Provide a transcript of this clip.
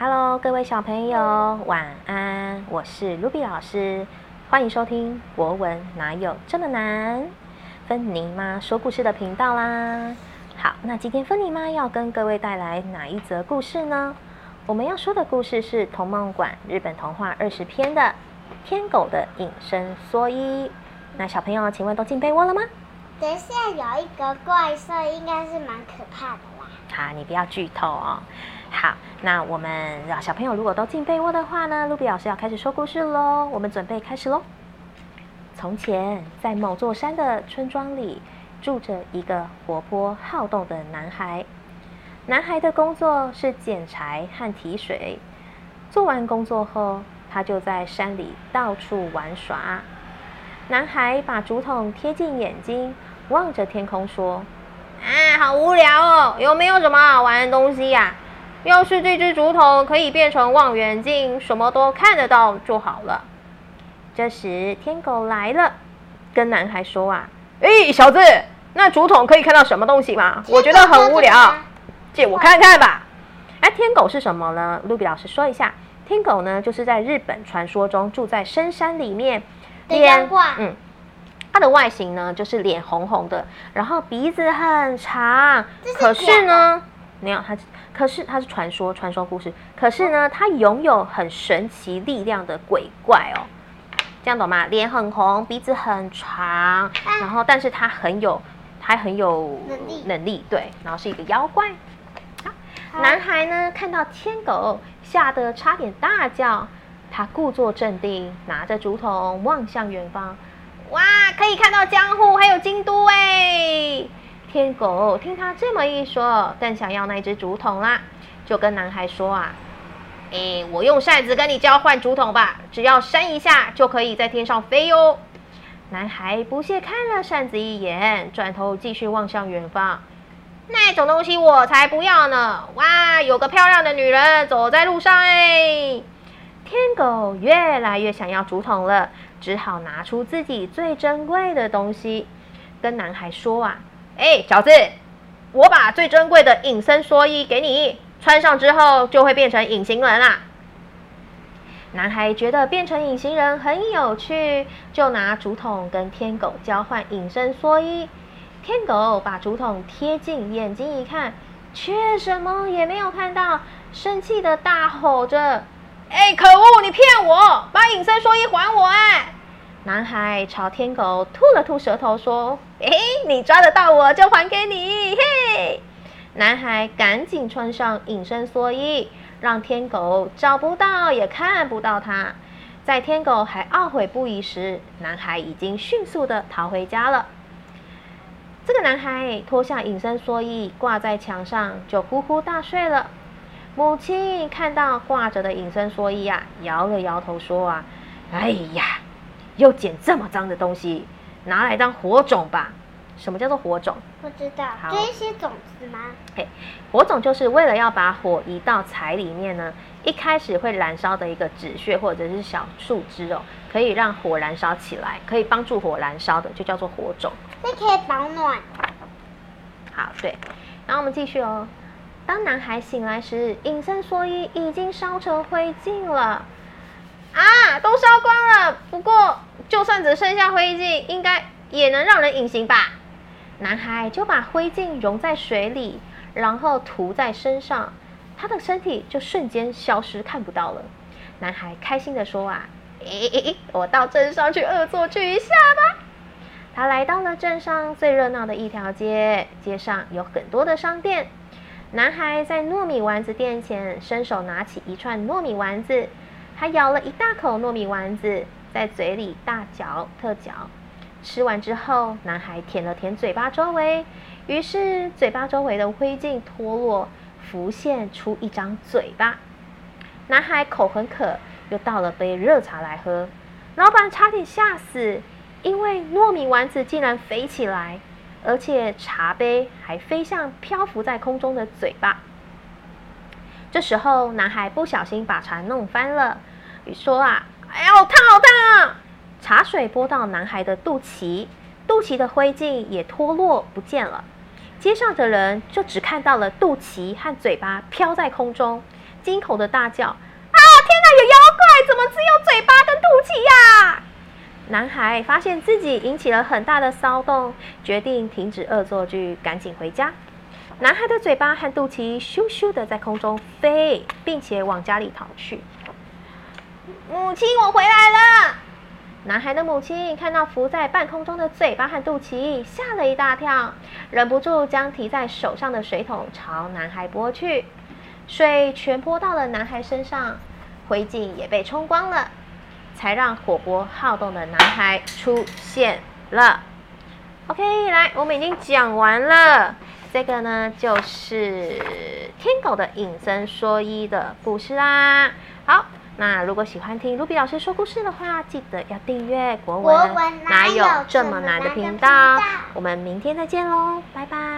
Hello，各位小朋友，晚安！我是 Ruby 老师，欢迎收听国文哪有这么难？芬妮妈说故事的频道啦。好，那今天芬妮妈要跟各位带来哪一则故事呢？我们要说的故事是童梦馆日本童话二十篇的《天狗的隐身蓑衣》。那小朋友，请问都进被窝了吗？等一下有一个怪兽，应该是蛮可怕的啦。好，你不要剧透哦。好，那我们小朋友如果都进被窝的话呢，露比老师要开始说故事喽。我们准备开始喽。从前，在某座山的村庄里，住着一个活泼好动的男孩。男孩的工作是捡柴和提水。做完工作后，他就在山里到处玩耍。男孩把竹筒贴近眼睛。望着天空说：“啊，好无聊哦！有没有什么好玩的东西呀？要是这只竹筒可以变成望远镜，什么都看得到就好了。”这时，天狗来了，跟男孩说：“啊，哎，小子，那竹筒可以看到什么东西吗？我觉得很无聊，借我看看吧。”哎，天狗是什么呢？露比老师说一下，天狗呢，就是在日本传说中住在深山里面，连嗯。它的外形呢，就是脸红红的，然后鼻子很长。可是呢，没有他，可是他是传说，传说故事。可是呢，他拥有很神奇力量的鬼怪哦。这样懂吗？脸很红，鼻子很长，然后但是他很有，还很有能力，能力对。然后是一个妖怪。男孩呢，看到天狗，吓得差点大叫。他故作镇定，拿着竹筒望向远方。哇，可以看到江户还有京都哎！天狗听他这么一说，更想要那只竹筒啦，就跟男孩说啊：“哎，我用扇子跟你交换竹筒吧，只要扇一下就可以在天上飞哟。”男孩不屑看了扇子一眼，转头继续望向远方。那种东西我才不要呢！哇，有个漂亮的女人走在路上哎！天狗越来越想要竹筒了。只好拿出自己最珍贵的东西，跟男孩说：“啊，哎，小子，我把最珍贵的隐身蓑衣给你，穿上之后就会变成隐形人啦。”男孩觉得变成隐形人很有趣，就拿竹筒跟天狗交换隐身蓑衣。天狗把竹筒贴近眼睛一看，却什么也没有看到，生气的大吼着。哎，可恶！你骗我，把隐身蓑衣还我！哎，男孩朝天狗吐了吐舌头，说：“哎，你抓得到我就还给你。”嘿，男孩赶紧穿上隐身蓑衣，让天狗找不到也看不到他。在天狗还懊悔不已时，男孩已经迅速的逃回家了。这个男孩脱下隐身蓑衣，挂在墙上，就呼呼大睡了。母亲看到挂着的隐身蓑衣啊，摇了摇头说：“啊，哎呀，又捡这么脏的东西，拿来当火种吧。什么叫做火种？不知道，这些种子吗？嘿，火种就是为了要把火移到柴里面呢。一开始会燃烧的一个纸屑或者是小树枝哦，可以让火燃烧起来，可以帮助火燃烧的，就叫做火种。这可以保暖。好，对，然后我们继续哦。”当男孩醒来时，隐身蓑衣已经烧成灰烬了。啊，都烧光了。不过，就算只剩下灰烬，应该也能让人隐形吧？男孩就把灰烬融在水里，然后涂在身上，他的身体就瞬间消失，看不到了。男孩开心的说：“啊，诶，我到镇上去恶作剧一下吧。”他来到了镇上最热闹的一条街，街上有很多的商店。男孩在糯米丸子店前伸手拿起一串糯米丸子，他咬了一大口糯米丸子，在嘴里大嚼特嚼。吃完之后，男孩舔了舔嘴巴周围，于是嘴巴周围的灰烬脱落，浮现出一张嘴巴。男孩口很渴，又倒了杯热茶来喝。老板差点吓死，因为糯米丸子竟然飞起来。而且茶杯还飞向漂浮在空中的嘴巴。这时候，男孩不小心把茶弄翻了，说：“啊，哎呀，好烫，好烫！”茶水泼到男孩的肚脐，肚脐的灰烬也脱落不见了。街上的人就只看到了肚脐和嘴巴飘在空中。惊恐的大叫：“啊，天哪，有妖怪！怎么只有嘴巴跟肚脐呀？”男孩发现自己引起了很大的骚动，决定停止恶作剧，赶紧回家。男孩的嘴巴和肚脐咻咻的在空中飞，并且往家里逃去。母亲，我回来了。男孩的母亲看到浮在半空中的嘴巴和肚脐，吓了一大跳，忍不住将提在手上的水桶朝男孩泼去，水全泼到了男孩身上，灰烬也被冲光了，才让活泼好动的男孩出现了。OK，来，我们已经讲完了，这个呢就是天狗的隐身说一的故事啦。好。那如果喜欢听卢比老师说故事的话，记得要订阅国文，哪有这么难的频道？我们明天再见喽，拜拜。